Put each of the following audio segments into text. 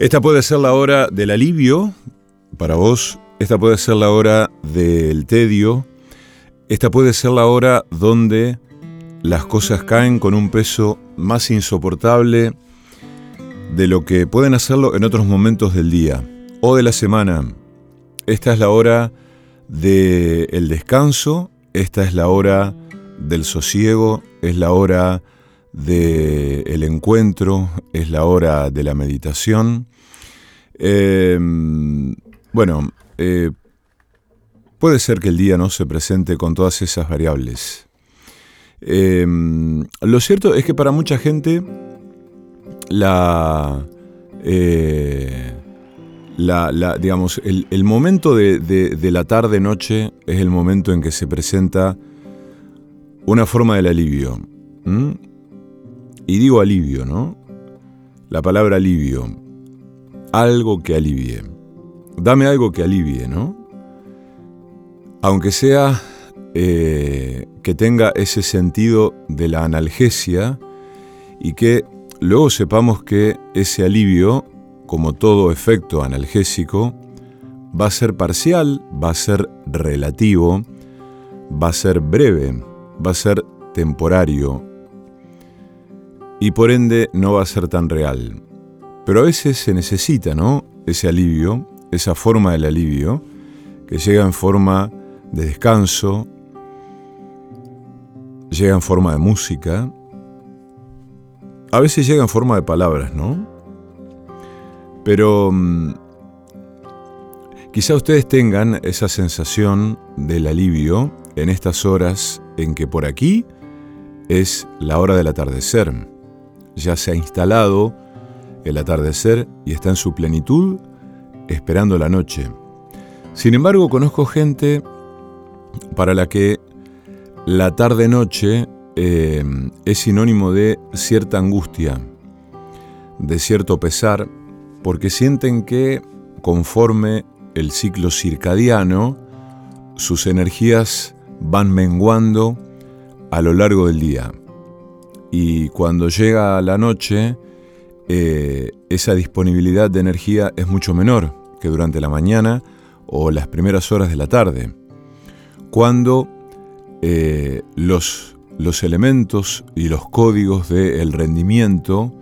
Esta puede ser la hora del alivio para vos, esta puede ser la hora del tedio, esta puede ser la hora donde las cosas caen con un peso más insoportable de lo que pueden hacerlo en otros momentos del día o de la semana. Esta es la hora del descanso, esta es la hora del sosiego, es la hora del encuentro, es la hora de la meditación. Em, bueno, eh, puede ser que el día no se presente con todas esas variables. Em, lo cierto es que para mucha gente la, eh, la, digamos, el, momento de, la tarde-noche es el momento en que se presenta una forma del alivio. Y digo alivio, ¿no? La palabra alivio. Algo que alivie. Dame algo que alivie, ¿no? Aunque sea eh, que tenga ese sentido de la analgesia y que luego sepamos que ese alivio, como todo efecto analgésico, va a ser parcial, va a ser relativo, va a ser breve, va a ser temporario, y por ende no va a ser tan real. Pero a veces se necesita, ¿no? Ese alivio, esa forma del alivio, que llega en forma de descanso, llega en forma de música, a veces llega en forma de palabras, ¿no? Pero mm, quizá ustedes tengan esa sensación del alivio en estas horas en que por aquí es la hora del atardecer ya se ha instalado el atardecer y está en su plenitud esperando la noche. Sin embargo, conozco gente para la que la tarde-noche eh, es sinónimo de cierta angustia, de cierto pesar, porque sienten que conforme el ciclo circadiano, sus energías van menguando a lo largo del día y cuando llega la noche, eh, esa disponibilidad de energía es mucho menor que durante la mañana o las primeras horas de la tarde. Cuando eh, los, los, elementos y los códigos del rendimiento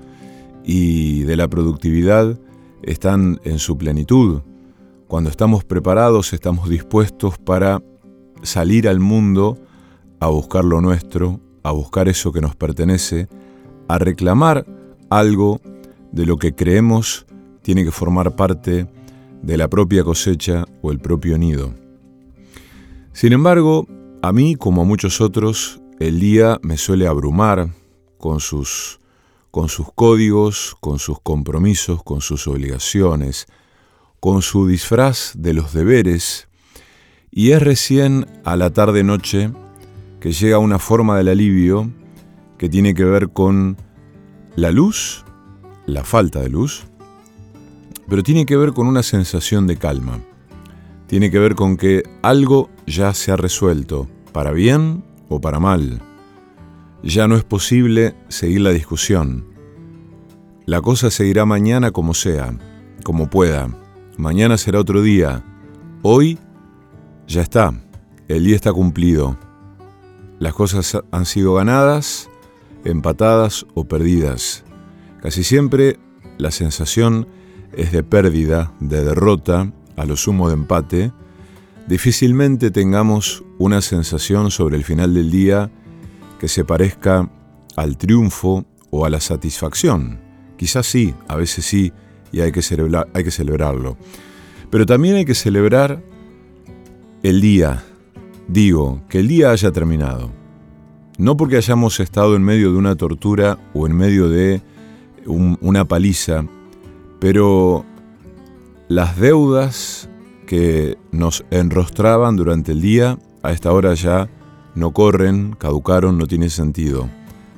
y de la productividad están en su plenitud. Cuando estamos preparados, estamos dispuestos para salir al mundo a buscar lo nuestro, a buscar eso que nos pertenece, a reclamar algo de lo que creemos tiene que formar parte de la propia cosecha o el propio nido. Sin embargo, a mí, como a muchos otros, el día me suele abrumar con sus, con sus códigos, con sus compromisos, con sus obligaciones, con su disfraz de los deberes, y es recién a la tarde-noche que llega una forma del alivio que tiene que ver con la luz, la falta de luz, pero tiene que ver con una sensación de calma. Tiene que ver con que algo ya se ha resuelto, para bien o para mal. Ya no es posible seguir la discusión. La cosa seguirá mañana como sea, como pueda. Mañana será otro día. Hoy ya está. El día está cumplido. Las cosas han sido ganadas, empatadas o perdidas. Casi siempre la sensación es de pérdida, de derrota, a lo sumo de empate. Difícilmente tengamos una sensación sobre el final del día que se parezca al triunfo o a la satisfacción. Quizás sí, a veces sí, y hay que, hay que celebrarlo. Pero también hay que celebrar el día, Digo, que el día haya terminado. No porque hayamos estado en medio de una tortura o en medio de una paliza, pero las deudas que nos enrostraban durante el día, a esta hora ya no corren, caducaron, no tiene sentido.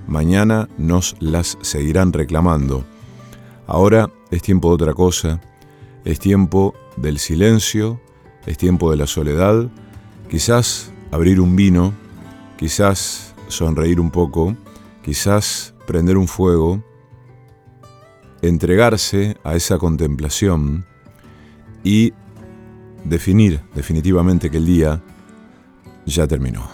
Mañana nos las seguirán reclamando. Ahora es tiempo de otra cosa, es tiempo del silencio, es tiempo de la soledad, Quizás abrir un vino, quizás sonreír un poco, quizás prender un fuego, entregarse a esa contemplación y definir definitivamente que el día ya terminó.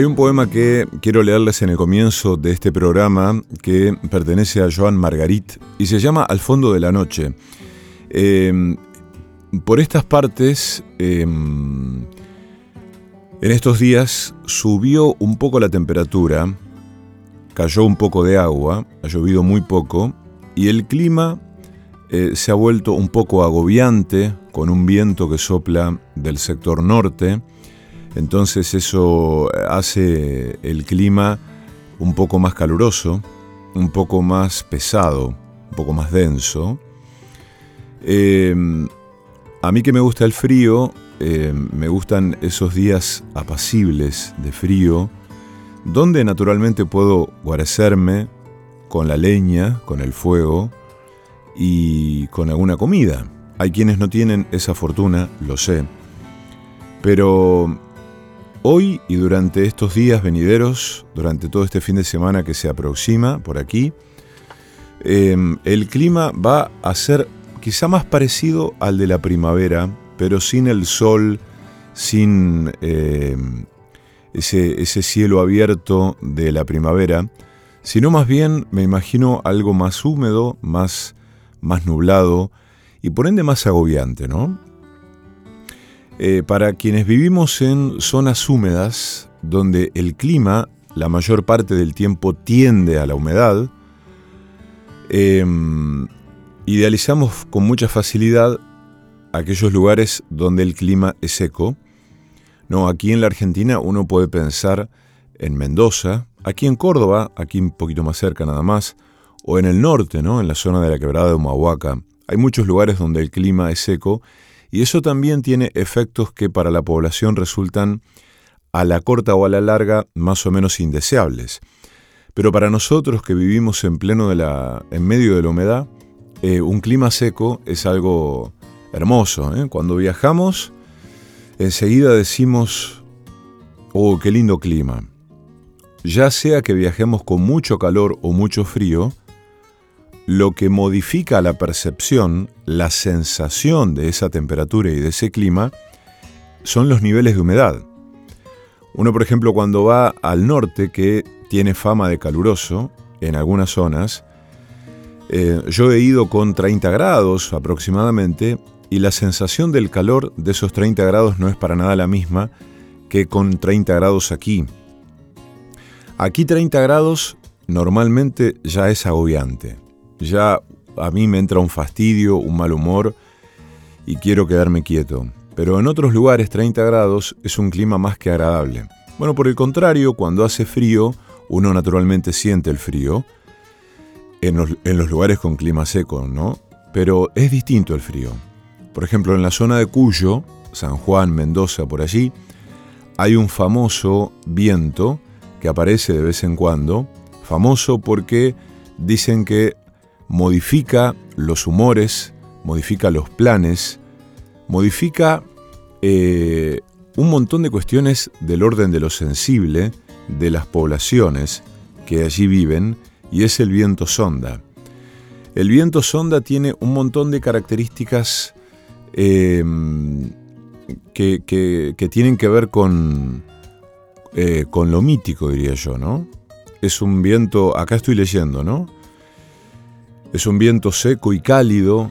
Hay un poema que quiero leerles en el comienzo de este programa que pertenece a Joan Margarit y se llama Al fondo de la noche. Em, por estas partes, em, en estos días subió un poco la temperatura, cayó un poco de agua, ha llovido muy poco y el clima eh, se ha vuelto un poco agobiante con un viento que sopla del sector norte entonces eso hace el clima un poco más caluroso, un poco más pesado, un poco más denso. Em, a mí que me gusta el frío, em, me gustan esos días apacibles de frío, donde naturalmente puedo guarecerme con la leña, con el fuego y con alguna comida. Hay quienes no tienen esa fortuna, lo sé, pero Hoy y durante estos días venideros, durante todo este fin de semana que se aproxima por aquí, em, el clima va a ser quizá más parecido al de la primavera, pero sin el sol, sin em, ese, ese cielo abierto de la primavera, sino más bien me imagino algo más húmedo, más, más nublado y por ende más agobiante, ¿no? Eh, para quienes vivimos en zonas húmedas, donde el clima la mayor parte del tiempo tiende a la humedad, em, idealizamos con mucha facilidad aquellos lugares donde el clima es seco. No, aquí en la Argentina uno puede pensar en Mendoza, aquí en Córdoba, aquí un poquito más cerca nada más, o en el norte, ¿no? en la zona de la quebrada de Humahuaca. Hay muchos lugares donde el clima es seco y eso también tiene efectos que para la población resultan a la corta o a la larga más o menos indeseables. Pero para nosotros que vivimos en pleno de la, en medio de la humedad, eh, un clima seco es algo hermoso. ¿eh? Cuando viajamos, enseguida decimos, oh, qué lindo clima. Ya sea que viajemos con mucho calor o mucho frío, lo que modifica la percepción, la sensación de esa temperatura y de ese clima, son los niveles de humedad. Uno, por ejemplo, cuando va al norte, que tiene fama de caluroso en algunas zonas, eh, yo he ido con 30 grados aproximadamente y la sensación del calor de esos 30 grados no es para nada la misma que con 30 grados aquí. Aquí 30 grados normalmente ya es agobiante ya a mí me entra un fastidio, un mal humor y quiero quedarme quieto. Pero en otros lugares 30 grados es un clima más que agradable. Bueno, por el contrario, cuando hace frío, uno naturalmente siente el frío en los, lugares con clima seco, ¿no? Pero es distinto el frío. Por ejemplo, en la zona de Cuyo, San Juan, Mendoza, por allí, hay un famoso viento que aparece de vez en cuando, famoso porque dicen que modifica los humores, modifica los planes, modifica eh, un montón de cuestiones del orden de lo sensible de las poblaciones que allí viven y es el viento sonda. El viento sonda tiene un montón de características em, que, tienen que ver con, eh, con lo mítico, diría yo, ¿no? Es un viento, acá estoy leyendo, ¿no? Es un viento seco y cálido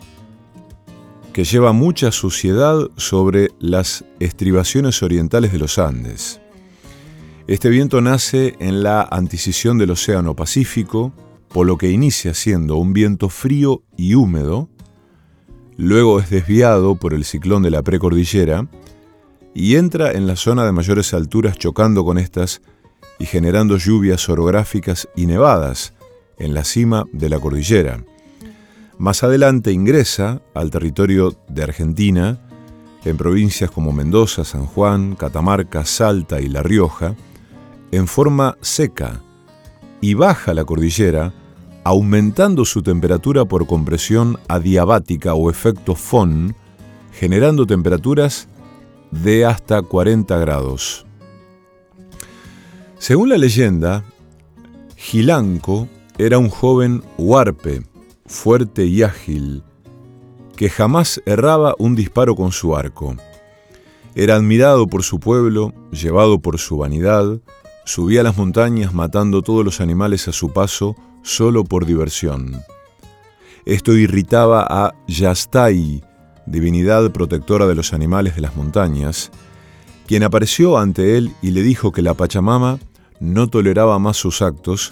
que lleva mucha suciedad sobre las estribaciones orientales de los Andes. Este viento nace en la anticisión del Océano Pacífico, por lo que inicia siendo un viento frío y húmedo, luego es desviado por el ciclón de la precordillera y entra en la zona de mayores alturas chocando con estas y generando lluvias orográficas y nevadas en la cima de la cordillera. Más adelante ingresa al territorio de Argentina, en provincias como Mendoza, San Juan, Catamarca, Salta y La Rioja, en forma seca, y baja la cordillera, aumentando su temperatura por compresión adiabática o efecto FON, generando temperaturas de hasta 40 grados. Según la leyenda, Gilanco era un joven huarpe, fuerte y ágil, que jamás erraba un disparo con su arco. Era admirado por su pueblo, llevado por su vanidad, subía a las montañas matando todos los animales a su paso solo por diversión. Esto irritaba a Yastai, divinidad protectora de los animales de las montañas, quien apareció ante él y le dijo que la Pachamama no toleraba más sus actos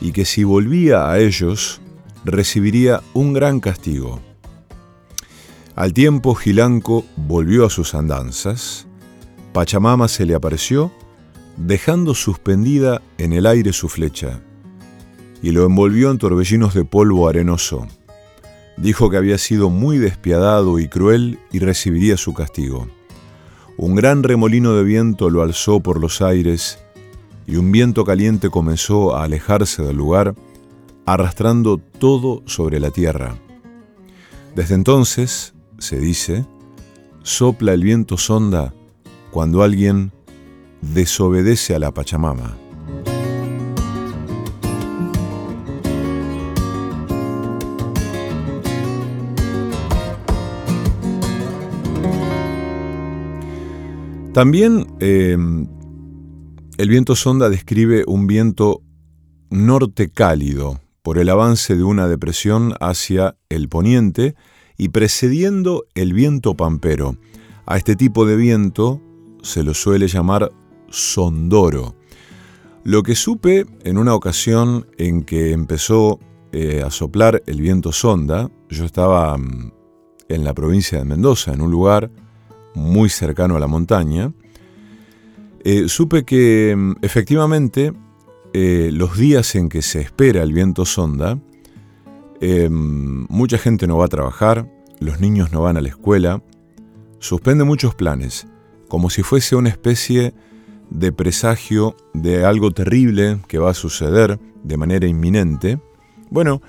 y que si volvía a ellos, recibiría un gran castigo. Al tiempo Gilanco volvió a sus andanzas, Pachamama se le apareció, dejando suspendida en el aire su flecha, y lo envolvió en torbellinos de polvo arenoso. Dijo que había sido muy despiadado y cruel y recibiría su castigo. Un gran remolino de viento lo alzó por los aires y un viento caliente comenzó a alejarse del lugar, arrastrando todo sobre la tierra. Desde entonces, se dice, sopla el viento sonda cuando alguien desobedece a la Pachamama. También eh, el viento sonda describe un viento norte cálido por el avance de una depresión hacia el poniente y precediendo el viento pampero. A este tipo de viento se lo suele llamar sondoro. Lo que supe en una ocasión en que empezó eh, a soplar el viento sonda, yo estaba mm, en la provincia de Mendoza, en un lugar muy cercano a la montaña, eh, supe que mm, efectivamente eh, los días en que se espera el viento sonda, eh, mucha gente no va a trabajar, los niños no van a la escuela, suspende muchos planes, como si fuese una especie de presagio de algo terrible que va a suceder de manera inminente. Bueno,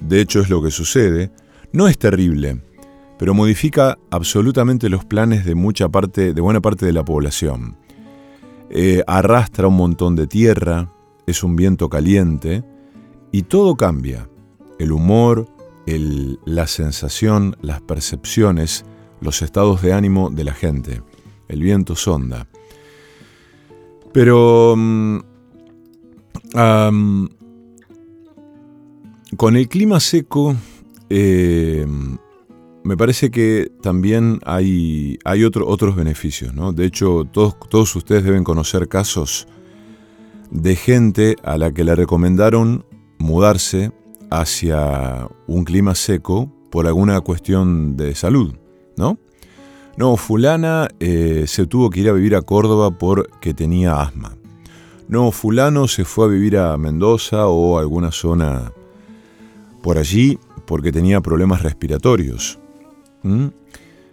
de hecho es lo que sucede. No es terrible, pero modifica absolutamente los planes de mucha parte, de buena parte de la población. Eh, arrastra un montón de tierra, es un viento caliente y todo cambia. El humor, la sensación, las percepciones, los estados de ánimo de la gente. El viento sonda. Pero mm, con el clima seco eh, me parece que también hay, hay otros beneficios, ¿no? De hecho, todos, todos ustedes deben conocer casos de gente a la que le recomendaron mudarse hacia un clima seco por alguna cuestión de salud, ¿no? No, fulana eh, se tuvo que ir a vivir a Córdoba porque tenía asma. No, fulano se fue a vivir a Mendoza o a alguna zona por allí porque tenía problemas respiratorios. ¿Mm?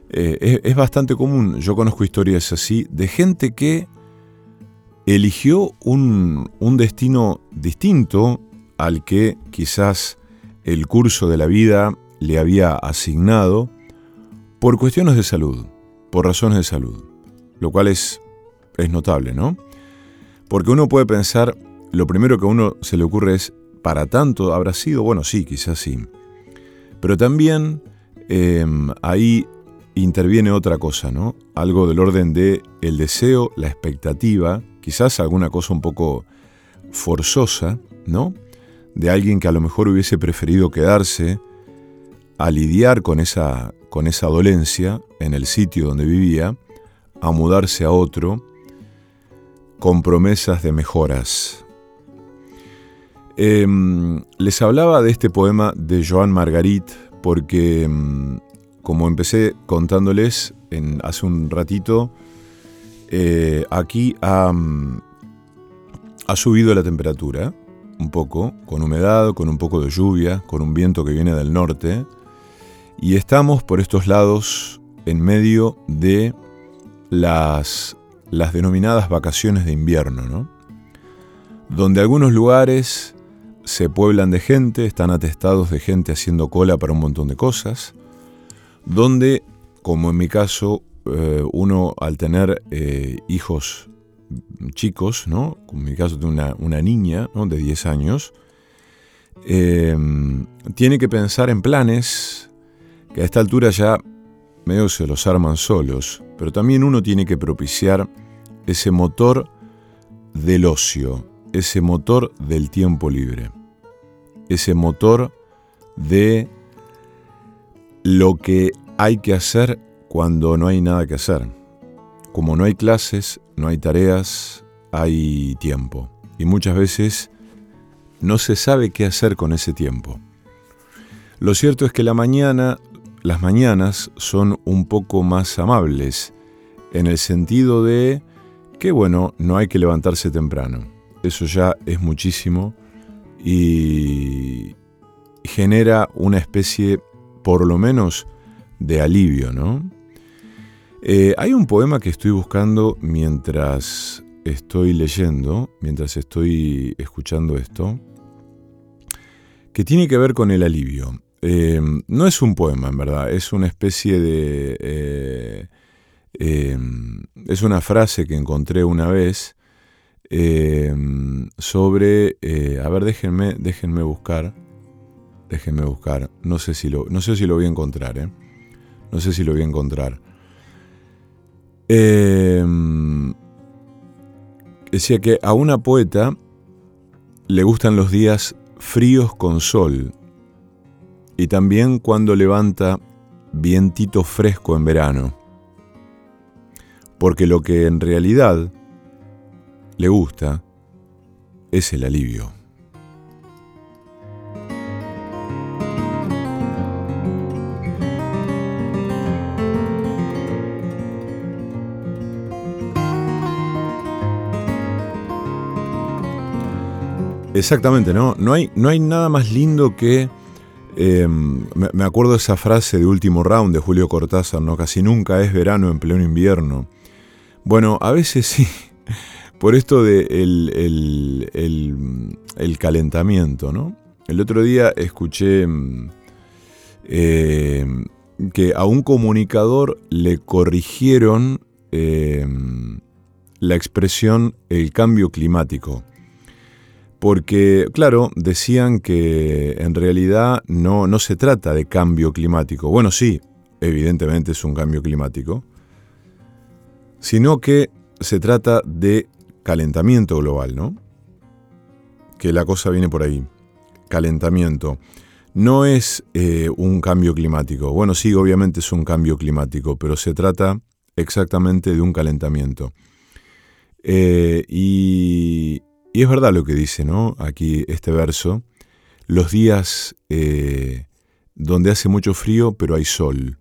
Eh, es, bastante común, yo conozco historias así, de gente que eligió un, un destino distinto al que quizás el curso de la vida le había asignado por cuestiones de salud, por razones de salud, lo cual es, es notable, ¿no? Porque uno puede pensar, lo primero que a uno se le ocurre es, ¿para tanto habrá sido? Bueno, sí, quizás sí. Pero también Em, ahí interviene otra cosa, ¿no? Algo del orden de el deseo, la expectativa, quizás alguna cosa un poco forzosa, ¿no? De alguien que a lo mejor hubiese preferido quedarse a lidiar con esa, con esa dolencia en el sitio donde vivía, a mudarse a otro con promesas de mejoras. Em, les hablaba de este poema de Joan Margarit, porque mm, como empecé contándoles en, hace un ratito, eh, aquí ha, ha subido la temperatura un poco, con humedad, con un poco de lluvia, con un viento que viene del norte, y estamos por estos lados en medio de las, las denominadas vacaciones de invierno, ¿no? donde algunos lugares se pueblan de gente, están atestados de gente haciendo cola para un montón de cosas, donde, como en mi caso, eh, uno al tener eh, hijos chicos, ¿no? Como en mi caso tengo una, una niña de 10 años, em, tiene que pensar en planes que a esta altura ya medio se los arman solos, pero también uno tiene que propiciar ese motor del ocio, ese motor del tiempo libre, ese motor de lo que hay que hacer cuando no hay nada que hacer. Como no hay clases, no hay tareas, hay tiempo. Y muchas veces no se sabe qué hacer con ese tiempo. Lo cierto es que la mañana, las mañanas son un poco más amables, en el sentido de que, bueno, no hay que levantarse temprano. Eso ya es muchísimo y genera una especie, por lo menos, de alivio, ¿no? Eh, hay un poema que estoy buscando mientras estoy leyendo, mientras estoy escuchando esto, que tiene que ver con el alivio. Eh, no es un poema, en verdad, es una especie de... Eh, es una frase que encontré una vez sobre... a ver, déjenme, déjenme buscar. Déjenme buscar. No sé si lo, no sé si lo voy a encontrar, No sé si lo voy a encontrar. Em, decía que a una poeta le gustan los días fríos con sol y también cuando levanta vientito fresco en verano. Porque lo que en realidad le gusta es el alivio. Exactamente, ¿no? No hay, no hay nada más lindo que... Em, me, acuerdo esa frase de último round de Julio Cortázar, ¿no? Casi nunca es verano en pleno invierno. Bueno, a veces sí, por esto de el, el, calentamiento, ¿no? El otro día escuché em, em, que a un comunicador le corrigieron la expresión el cambio climático. Porque, claro, decían que en realidad no, no se trata de cambio climático. Bueno, sí, evidentemente es un cambio climático, sino que se trata de calentamiento global, ¿no? Que la cosa viene por ahí. Calentamiento. No es eh, un cambio climático. Bueno, sí, obviamente es un cambio climático, pero se trata exactamente de un calentamiento. Eh, y, es verdad lo que dice, ¿no? Aquí este verso. Los días eh, donde hace mucho frío, pero hay sol.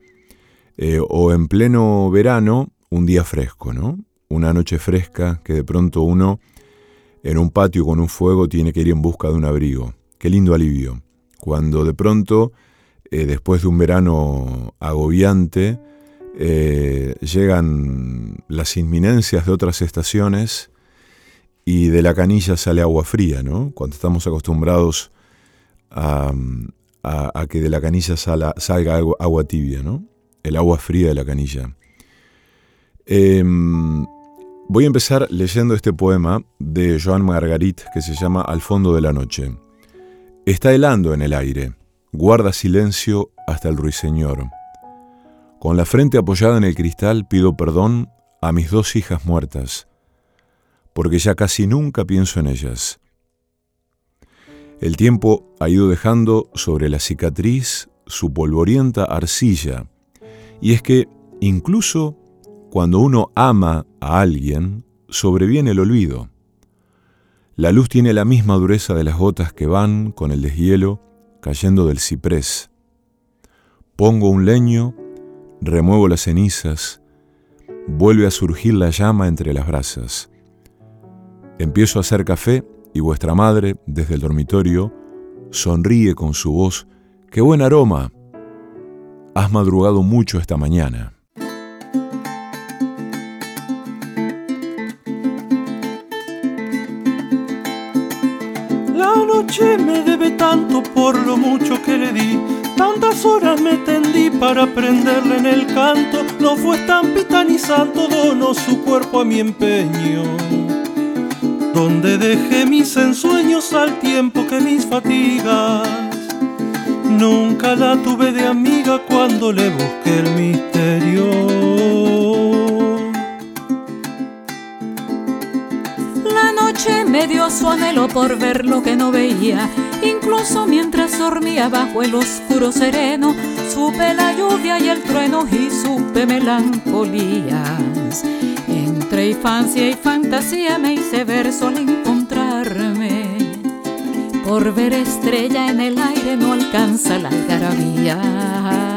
O en pleno verano, un día fresco, ¿no? Una noche fresca que de pronto uno en un patio con un fuego tiene que ir en busca de un abrigo. Qué lindo alivio. Cuando de pronto, eh, después de un verano agobiante, llegan las inminencias de otras estaciones y de la canilla sale agua fría, ¿no? Cuando estamos acostumbrados a, que de la canilla salga agua, tibia, ¿no? El agua fría de la canilla. Em, voy a empezar leyendo este poema de Joan Margarit que se llama Al fondo de la noche. Está helando en el aire, guarda silencio hasta el ruiseñor. Con la frente apoyada en el cristal pido perdón a mis dos hijas muertas porque ya casi nunca pienso en ellas. El tiempo ha ido dejando sobre la cicatriz su polvorienta arcilla, y es que incluso cuando uno ama a alguien, sobreviene el olvido. La luz tiene la misma dureza de las gotas que van con el deshielo cayendo del ciprés. Pongo un leño, remuevo las cenizas, vuelve a surgir la llama entre las brasas. Empiezo a hacer café y vuestra madre, desde el dormitorio, sonríe con su voz. ¡Qué buen aroma! Has madrugado mucho esta mañana. Noche me debe tanto por lo mucho que le di. Tantas horas me tendí para aprenderle en el canto. No fue estampita ni santo, donó su cuerpo a mi empeño. Donde dejé mis ensueños al tiempo que mis fatigas. Nunca la tuve de amiga cuando le busqué el misterio. Noche me dio su anhelo por ver lo que no veía. Incluso mientras dormía bajo el oscuro sereno, supe la lluvia y el trueno y supe melancolías. Entre infancia y fantasía me hice verso al encontrarme. Por ver estrella en el aire no alcanza la algarabía.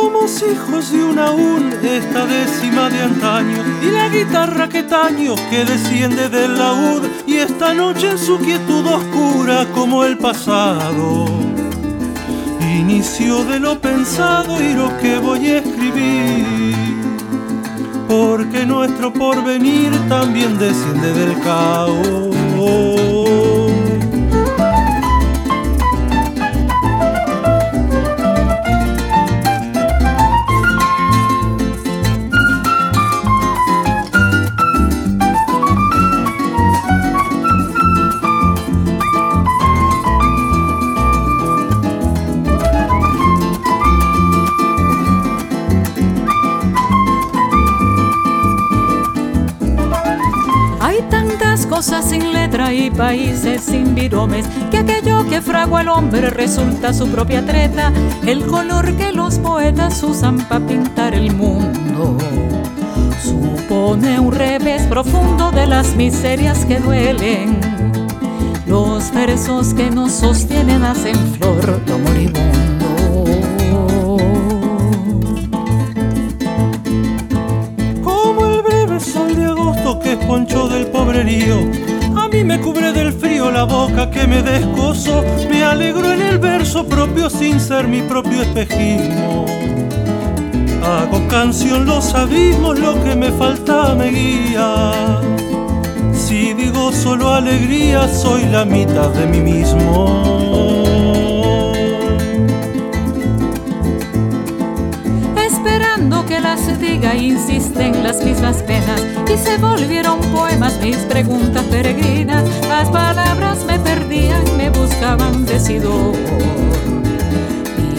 Somos hijos de una un esta décima de antaño. Y la guitarra que taño que desciende del laúd y esta noche en su quietud oscura como el pasado. Inicio de lo pensado y lo que voy a escribir. Porque nuestro porvenir también desciende del caos sin letra y países sin viromes, que aquello que fragua el hombre resulta su propia treta, el color que los poetas usan para pintar el mundo. Supone un revés profundo de las miserias que duelen. Los versos que nos sostienen hacen flor lo moribundo. que es poncho A mí me cubre del frío la boca que me descoso. Me alegro en el verso propio sin ser mi propio espejismo. Hago canción los abismos, lo que me falta me guía. Si digo solo alegría, soy la mitad de mí mismo. Diga insisten las mismas penas y se volvieron poemas mis preguntas peregrinas. Las palabras me perdían, me buscaban decidor.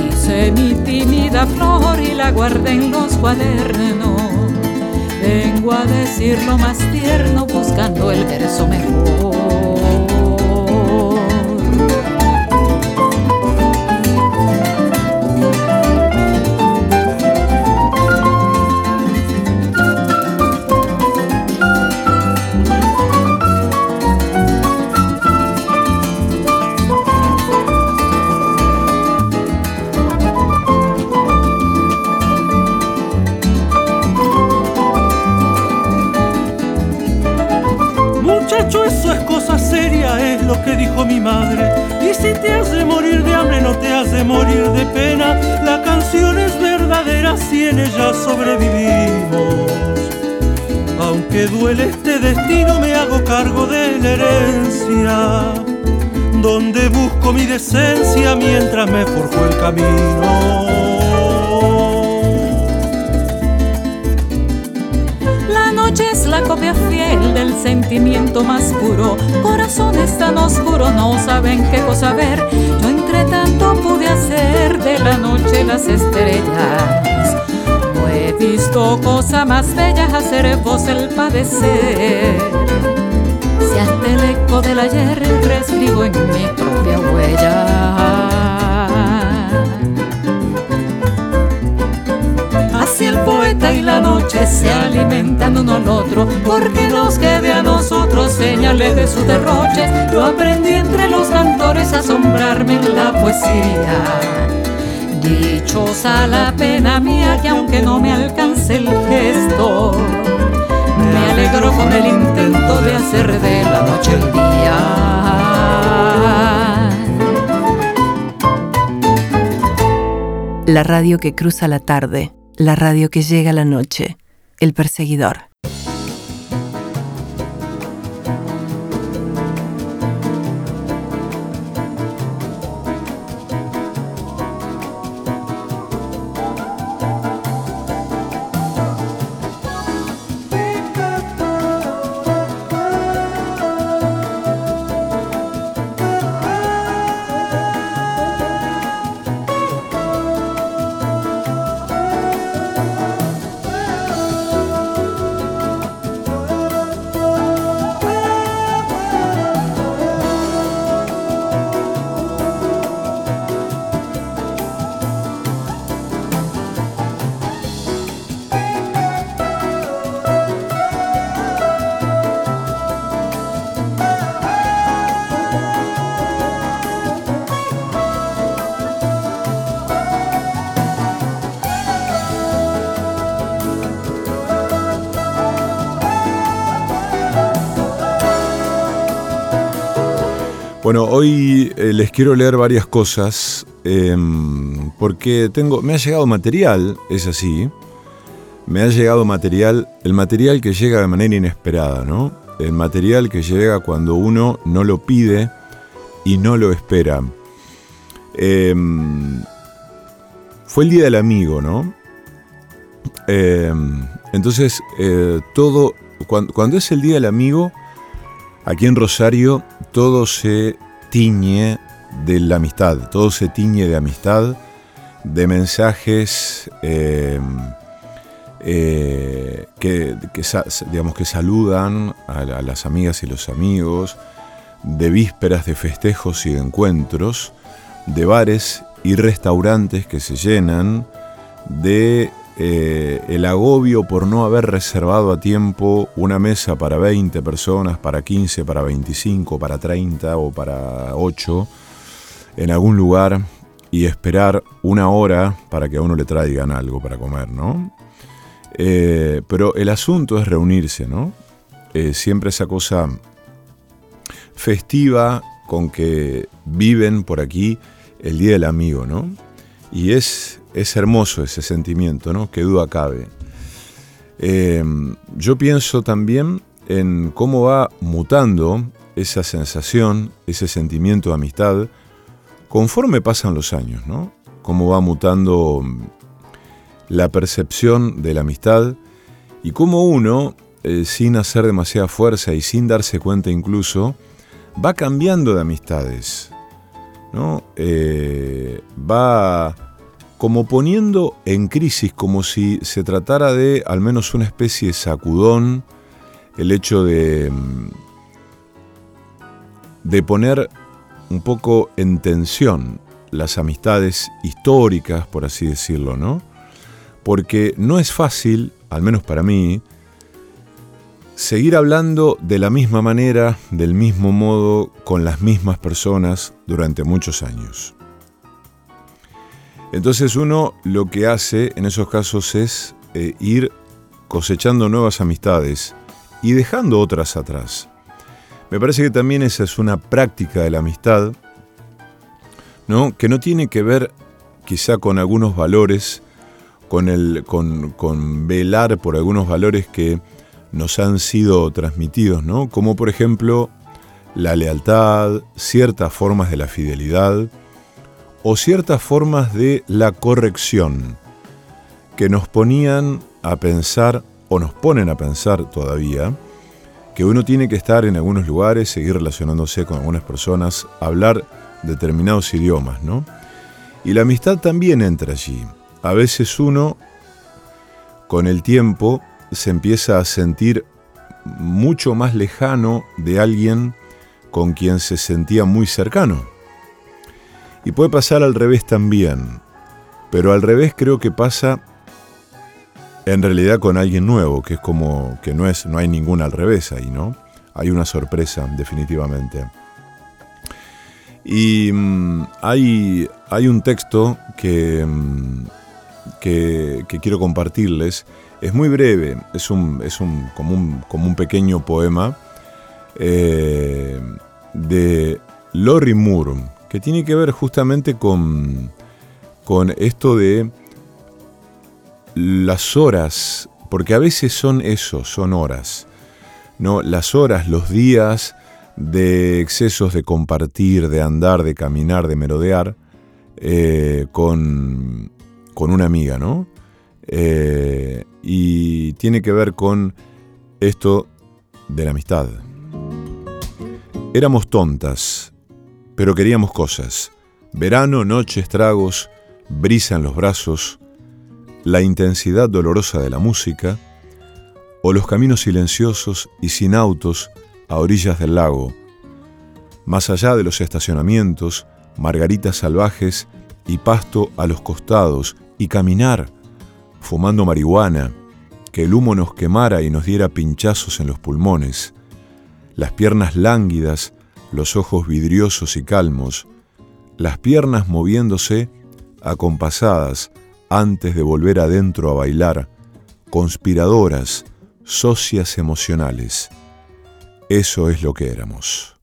Hice mi tímida flor y la guardé en los cuadernos. Vengo a decir lo más tierno buscando el verso mejor. Sobrevivimos. Aunque duele este destino, me hago cargo de la herencia. Donde busco mi decencia mientras me forjo el camino. es la copia fiel del sentimiento más puro. Corazones tan oscuros no saben qué cosa ver. Yo entre tanto pude hacer de la noche las estrellas. He visto cosa más bella hacer vos el padecer. Si hasta el eco del ayer reescribo en mi propia huella. el poeta y la noche se alimentan uno al otro, porque nos quede a nosotros señales de su derroche. Yo aprendí entre los cantores a asombrarme en la poesía. Dichosa la pena mía que aunque no me alcance el gesto, me alegro con el intento de hacer de la noche el día. La radio que cruza la tarde, la radio que llega la noche, el perseguidor. Bueno, hoy eh, les quiero leer varias cosas em, porque tengo, me ha llegado material, es así, me ha llegado material, el material que llega de manera inesperada, ¿no? El material que llega cuando uno no lo pide y no lo espera. Em, fue el Día del Amigo, ¿no? Em, entonces, eh, todo, cuando es el Día del Amigo, Aquí en Rosario todo se tiñe de la amistad, todo se tiñe de amistad, de mensajes em, eh, que, digamos, que saludan a, las amigas y los amigos, de vísperas de festejos y de encuentros, de bares y restaurantes que se llenan, de eh, el agobio por no haber reservado a tiempo una mesa para 20 personas, para 15, para 25, para 30 o para 8 en algún lugar y esperar una hora para que a uno le traigan algo para comer, ¿no? Eh, pero el asunto es reunirse, ¿no? Eh, siempre esa cosa festiva con que viven por aquí el Día del Amigo, ¿no? Y es es hermoso ese sentimiento, ¿no? Que duda cabe. Eh, yo pienso también en cómo va mutando esa sensación, ese sentimiento de amistad, conforme pasan los años, ¿no? Cómo va mutando la percepción de la amistad y cómo uno, eh, sin hacer demasiada fuerza y sin darse cuenta incluso, va cambiando de amistades, ¿no? Eh, va como poniendo en crisis, como si se tratara de al menos una especie de sacudón, el hecho de, mm, de poner un poco en tensión las amistades históricas, por así decirlo, ¿no? Porque no es fácil, al menos para mí, seguir hablando de la misma manera, del mismo modo, con las mismas personas durante muchos años. Entonces uno lo que hace en esos casos es eh, ir cosechando nuevas amistades y dejando otras atrás. Me parece que también esa es una práctica de la amistad, ¿no? que no tiene que ver quizá con algunos valores, con, el, con, con velar por algunos valores que nos han sido transmitidos, ¿no? como por ejemplo la lealtad, ciertas formas de la fidelidad, o ciertas formas de la corrección que nos ponían a pensar o nos ponen a pensar todavía que uno tiene que estar en algunos lugares, seguir relacionándose con algunas personas, hablar determinados idiomas, ¿no? Y la amistad también entra allí. A veces uno, con el tiempo, se empieza a sentir mucho más lejano de alguien con quien se sentía muy cercano. Y puede pasar al revés también. Pero al revés creo que pasa en realidad con alguien nuevo, que es como que no es no hay ningún al revés ahí, ¿no? Hay una sorpresa definitivamente. Y mm, hay, hay un texto que, mm, que, quiero compartirles. Es muy breve, es, un, es un, como, un, como un pequeño poema eh, de Lori Moore, que tiene que ver justamente con, con esto de las horas, porque a veces son eso, son horas. ¿no? Las horas, los días de excesos de compartir, de andar, de caminar, de merodear eh, con, con, una amiga, ¿no? Eh, y tiene que ver con esto de la amistad. Éramos tontas, pero queríamos cosas. Verano, noches, tragos, brisa en los brazos, la intensidad dolorosa de la música, o los caminos silenciosos y sin autos a orillas del lago, más allá de los estacionamientos, margaritas salvajes y pasto a los costados, y caminar, fumando marihuana, que el humo nos quemara y nos diera pinchazos en los pulmones, las piernas lánguidas, los ojos vidriosos y calmos, las piernas moviéndose acompasadas antes de volver adentro a bailar, conspiradoras, socias emocionales. Eso es lo que éramos.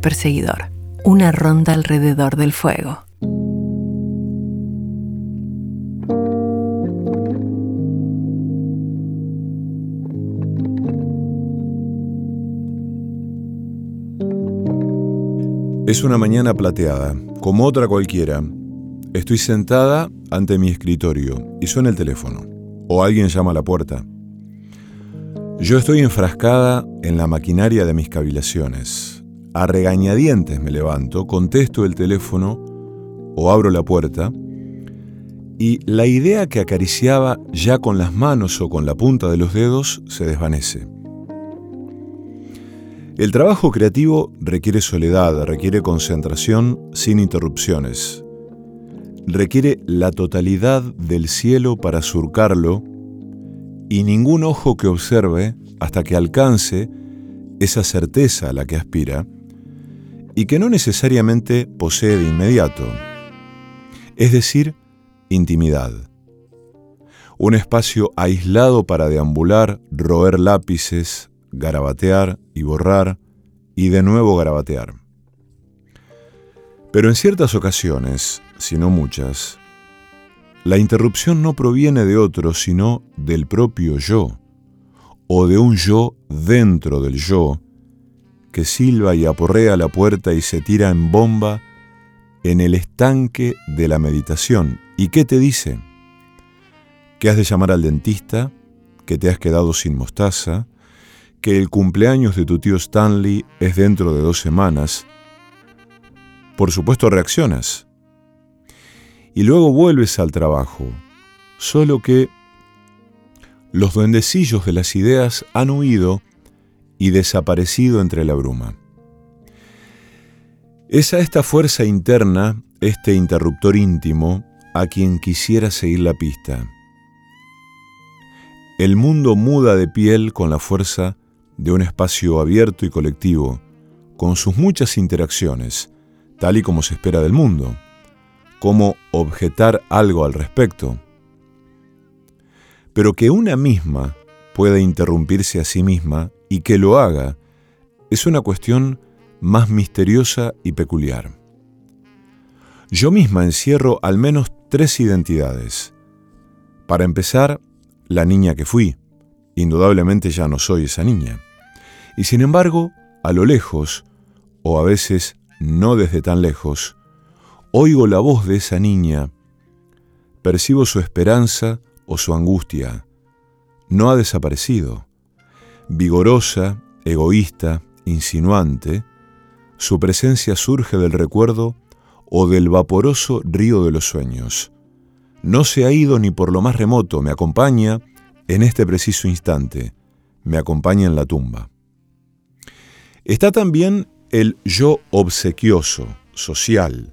Perseguidor. Una ronda alrededor del fuego. Es una mañana plateada, como otra cualquiera. Estoy sentada ante mi escritorio y suena el teléfono, o alguien llama a la puerta. Yo estoy enfrascada en la maquinaria de mis cavilaciones. A regañadientes me levanto, contesto el teléfono o abro la puerta y la idea que acariciaba ya con las manos o con la punta de los dedos se desvanece. El trabajo creativo requiere soledad, requiere concentración sin interrupciones. Requiere la totalidad del cielo para surcarlo y ningún ojo que observe hasta que alcance esa certeza a la que aspira y que no necesariamente posee de inmediato, es decir, intimidad. Un espacio aislado para deambular, roer lápices, garabatear y borrar y de nuevo garabatear. Pero en ciertas ocasiones, si no muchas, la interrupción no proviene de otro, sino del propio yo, o de un yo dentro del yo, que silba y aporrea la puerta y se tira en bomba en el estanque de la meditación. ¿Y qué te dice? Que has de llamar al dentista, que te has quedado sin mostaza, que el cumpleaños de tu tío Stanley es dentro de dos semanas, por supuesto reaccionas. Y luego vuelves al trabajo, solo que los duendecillos de las ideas han huido y desaparecido entre la bruma. Es a esta fuerza interna, este interruptor íntimo, a quien quisiera seguir la pista. El mundo muda de piel con la fuerza de un espacio abierto y colectivo, con sus muchas interacciones, tal y como se espera del mundo, como objetar algo al respecto. Pero que una misma pueda interrumpirse a sí misma y que lo haga es una cuestión más misteriosa y peculiar. Yo misma encierro al menos tres identidades. Para empezar, la niña que fui. Indudablemente ya no soy esa niña. Y sin embargo, a lo lejos, o a veces no desde tan lejos, oigo la voz de esa niña, percibo su esperanza o su angustia. No ha desaparecido. Vigorosa, egoísta, insinuante, su presencia surge del recuerdo o del vaporoso río de los sueños. No se ha ido ni por lo más remoto, me acompaña en este preciso instante, me acompaña en la tumba. Está también el yo obsequioso, social.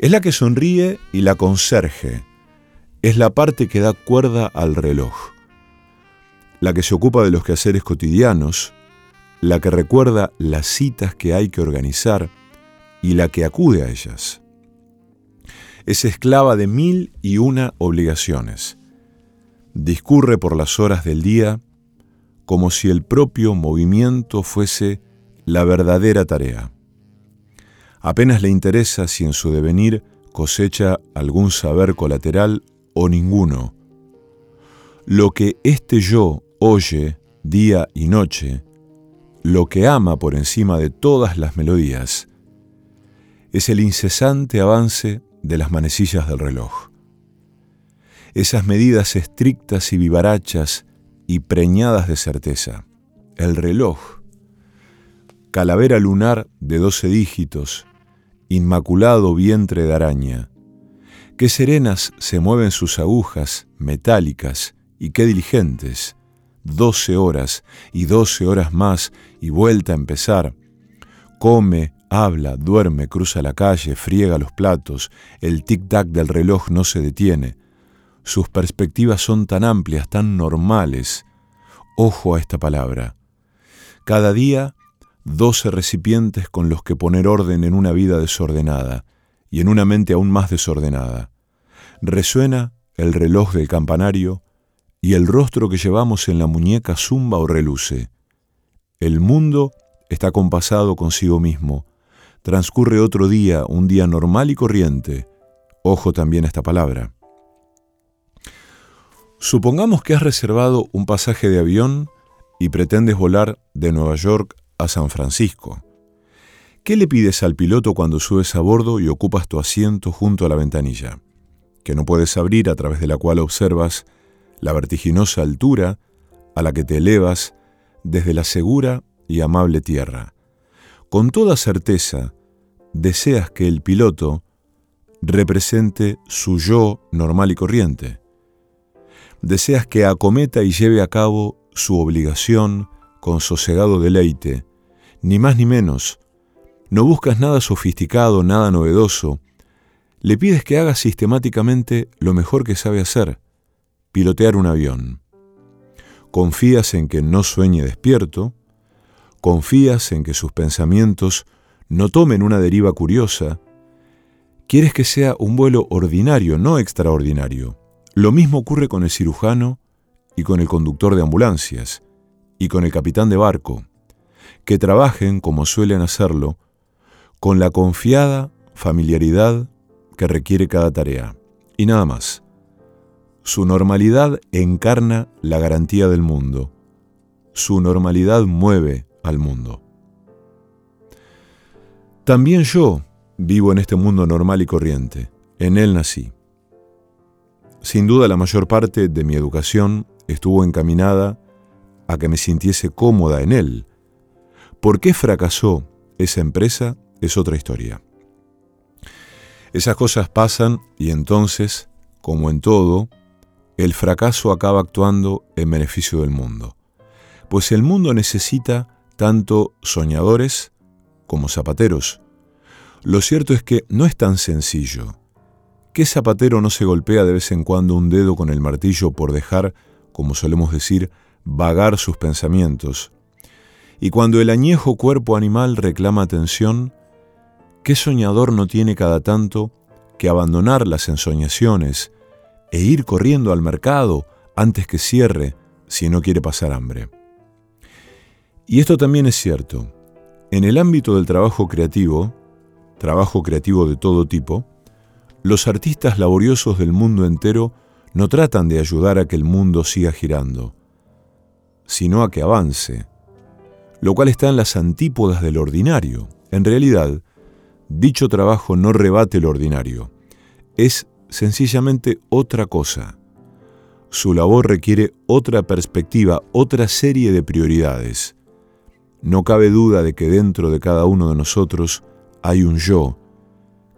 Es la que sonríe y la conserje. Es la parte que da cuerda al reloj. La que se ocupa de los quehaceres cotidianos, la que recuerda las citas que hay que organizar y la que acude a ellas. Es esclava de mil y una obligaciones. Discurre por las horas del día como si el propio movimiento fuese la verdadera tarea. Apenas le interesa si en su devenir cosecha algún saber colateral o ninguno. Lo que este yo oye día y noche, lo que ama por encima de todas las melodías, es el incesante avance de las manecillas del reloj. Esas medidas estrictas y vivarachas y preñadas de certeza. El reloj calavera lunar de doce dígitos, inmaculado vientre de araña. Qué serenas se mueven sus agujas metálicas y qué diligentes. Doce horas y doce horas más y vuelta a empezar. Come, habla, duerme, cruza la calle, friega los platos, el tic-tac del reloj no se detiene. Sus perspectivas son tan amplias, tan normales. Ojo a esta palabra. Cada día doce recipientes con los que poner orden en una vida desordenada y en una mente aún más desordenada. Resuena el reloj del campanario y el rostro que llevamos en la muñeca zumba o reluce. El mundo está compasado consigo mismo, transcurre otro día, un día normal y corriente. Ojo también a esta palabra. Supongamos que has reservado un pasaje de avión y pretendes volar de Nueva York a San Francisco. ¿Qué le pides al piloto cuando subes a bordo y ocupas tu asiento junto a la ventanilla? Que no puedes abrir a través de la cual observas la vertiginosa altura a la que te elevas desde la segura y amable tierra. Con toda certeza, deseas que el piloto represente su yo normal y corriente. Deseas que acometa y lleve a cabo su obligación con sosegado deleite, ni más ni menos. No buscas nada sofisticado, nada novedoso. Le pides que haga sistemáticamente lo mejor que sabe hacer, pilotear un avión. Confías en que no sueñe despierto, confías en que sus pensamientos no tomen una deriva curiosa, quieres que sea un vuelo ordinario, no extraordinario. Lo mismo ocurre con el cirujano y con el conductor de ambulancias y con el capitán de barco, que trabajen como suelen hacerlo, con la confiada familiaridad que requiere cada tarea. Y nada más. Su normalidad encarna la garantía del mundo. Su normalidad mueve al mundo. También yo vivo en este mundo normal y corriente. En él nací. Sin duda la mayor parte de mi educación estuvo encaminada a que me sintiese cómoda en él. ¿Por qué fracasó esa empresa? Es otra historia. Esas cosas pasan y entonces, como en todo, el fracaso acaba actuando en beneficio del mundo. Pues el mundo necesita tanto soñadores como zapateros. Lo cierto es que no es tan sencillo. ¿Qué zapatero no se golpea de vez en cuando un dedo con el martillo por dejar, como solemos decir, vagar sus pensamientos? Y cuando el añejo cuerpo animal reclama atención, ¿qué soñador no tiene cada tanto que abandonar las ensoñaciones e ir corriendo al mercado antes que cierre si no quiere pasar hambre? Y esto también es cierto. En el ámbito del trabajo creativo, trabajo creativo de todo tipo, los artistas laboriosos del mundo entero no tratan de ayudar a que el mundo siga girando, sino a que avance, lo cual está en las antípodas del ordinario. En realidad, dicho trabajo no rebate lo ordinario, es sencillamente otra cosa. Su labor requiere otra perspectiva, otra serie de prioridades. No cabe duda de que dentro de cada uno de nosotros hay un yo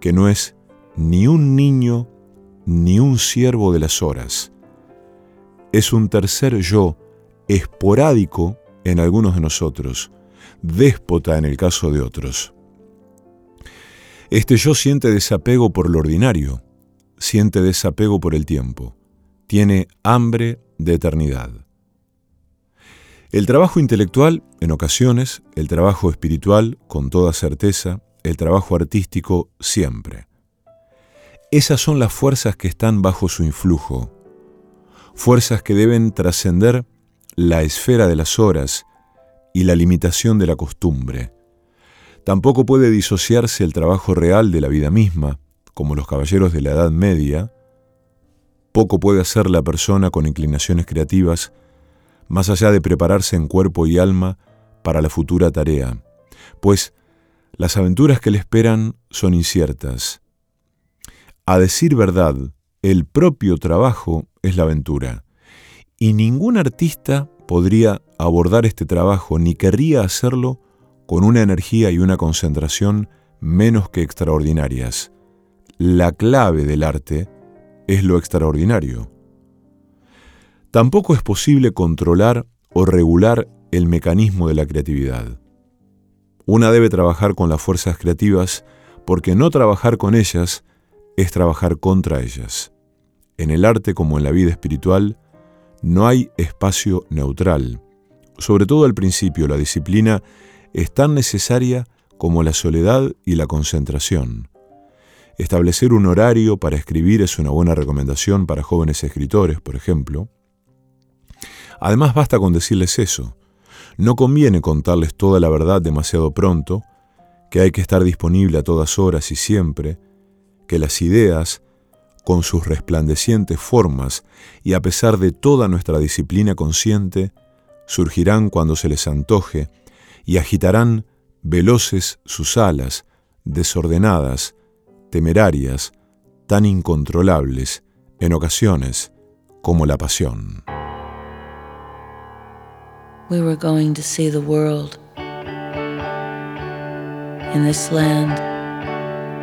que no es ni un niño ni un siervo de las horas. Es un tercer yo esporádico en algunos de nosotros, déspota en el caso de otros. Este yo siente desapego por lo ordinario, siente desapego por el tiempo, tiene hambre de eternidad. El trabajo intelectual, en ocasiones, el trabajo espiritual, con toda certeza, el trabajo artístico, siempre. Esas son las fuerzas que están bajo su influjo, fuerzas que deben trascender la esfera de las horas y la limitación de la costumbre. Tampoco puede disociarse el trabajo real de la vida misma, como los caballeros de la Edad Media. Poco puede hacer la persona con inclinaciones creativas más allá de prepararse en cuerpo y alma para la futura tarea, pues las aventuras que le esperan son inciertas. A decir verdad, el propio trabajo es la aventura, y ningún artista podría abordar este trabajo ni querría hacerlo con una energía y una concentración menos que extraordinarias. La clave del arte es lo extraordinario. Tampoco es posible controlar o regular el mecanismo de la creatividad. Una debe trabajar con las fuerzas creativas porque no trabajar con ellas es trabajar contra ellas. En el arte como en la vida espiritual, no hay espacio neutral. Sobre todo al principio, la disciplina es tan necesaria como la soledad y la concentración. Establecer un horario para escribir es una buena recomendación para jóvenes escritores, por ejemplo. Además basta con decirles eso. No conviene contarles toda la verdad demasiado pronto, que hay que estar disponible a todas horas y siempre, que las ideas, con sus resplandecientes formas y a pesar de toda nuestra disciplina consciente, surgirán cuando se les antoje y agitarán veloces sus alas, desordenadas, temerarias, tan incontrolables en ocasiones como la pasión. We were going to see the world. In this land,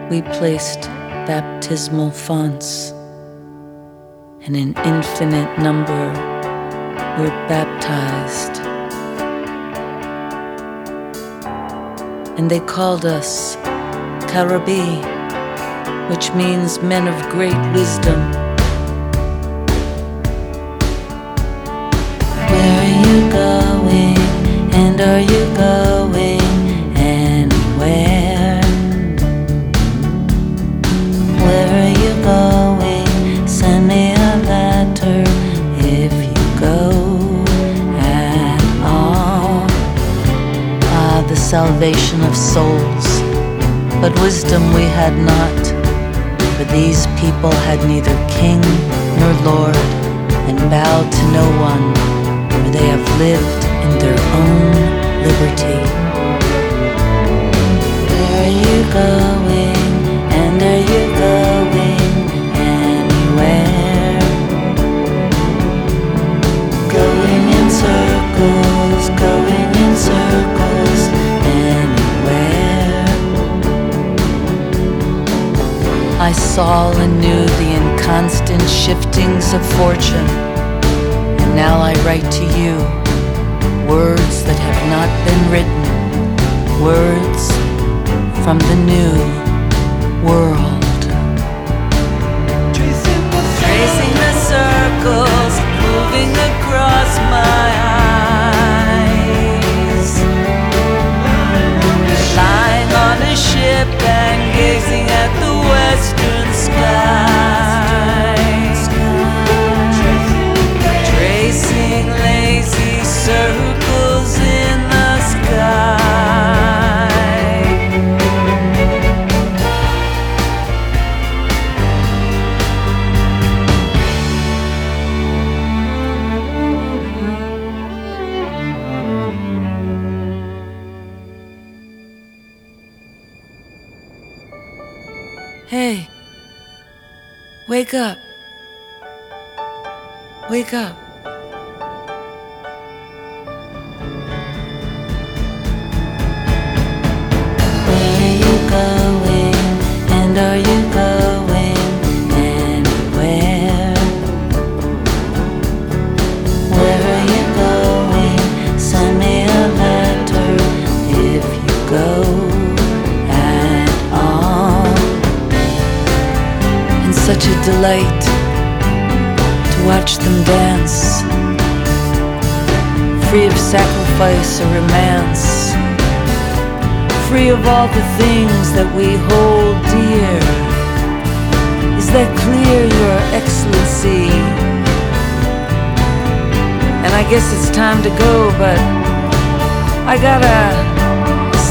we placed baptismal fonts, and an infinite number were baptized. And they called us Karabi, which means men of great wisdom. Where are you going? And are you going anywhere? Where are you going? Send me a letter if you go at all. Ah, the salvation of souls. But wisdom we had not, these people had neither king nor lord, and bowed to no one, for they have lived in their own liberty. Fortune, and now I write to you words that have not been written, words from the new go at all. And such a delight to watch them dance, free of sacrifice or romance free of all the things that we hold dear. Is that clear, Your Excellency? And I guess it's time to go, but I gotta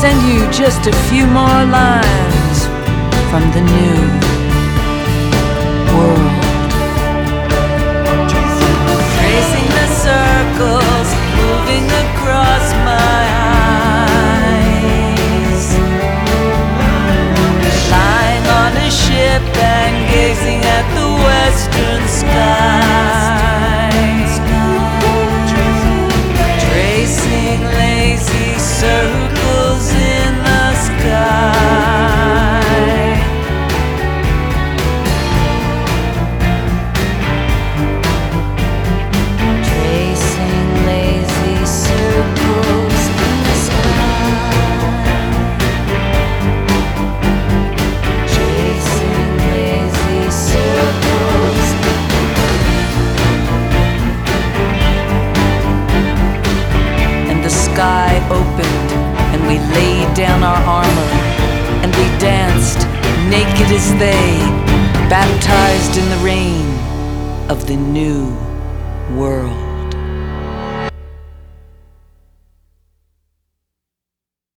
send you just a few more lines from the new world. Tracing the circles, moving across my eyes. Lying on a ship and gazing at the western skies. Tracing lazy circles naked as they, baptized in the rain of the new world.